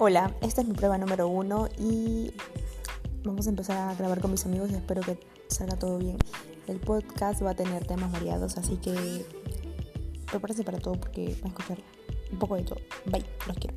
Hola, esta es mi prueba número uno y vamos a empezar a grabar con mis amigos y espero que salga todo bien. El podcast va a tener temas variados, así que prepárense para todo porque van a escuchar un poco de todo. Bye, los quiero.